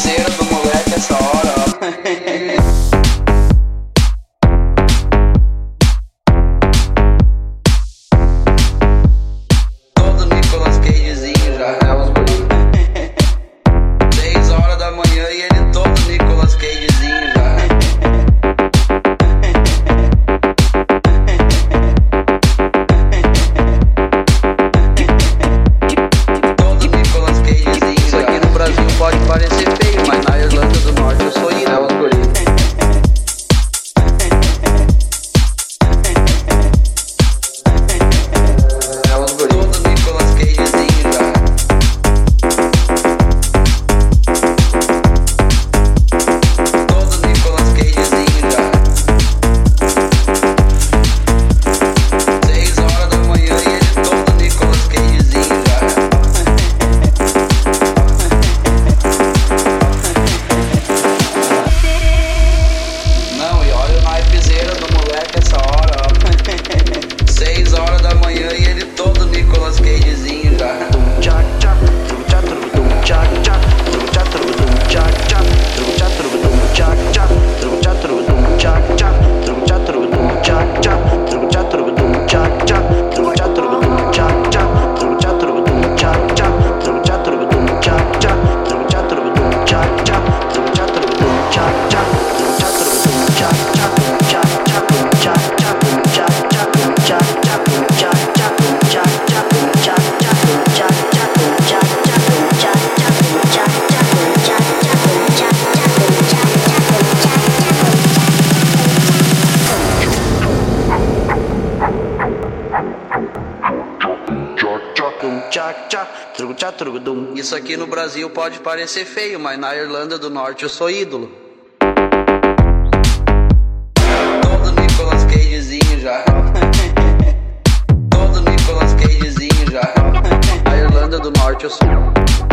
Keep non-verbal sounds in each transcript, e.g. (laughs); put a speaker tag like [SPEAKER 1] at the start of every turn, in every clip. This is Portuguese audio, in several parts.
[SPEAKER 1] piseiro do moleque essa hora. Isso aqui no Brasil pode parecer feio, mas na Irlanda do Norte eu sou ídolo. Todo Nicolas Cagezinho já.
[SPEAKER 2] (laughs)
[SPEAKER 1] Todo Nicolas Cagezinho já.
[SPEAKER 2] Na Irlanda do Norte eu sou.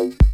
[SPEAKER 2] you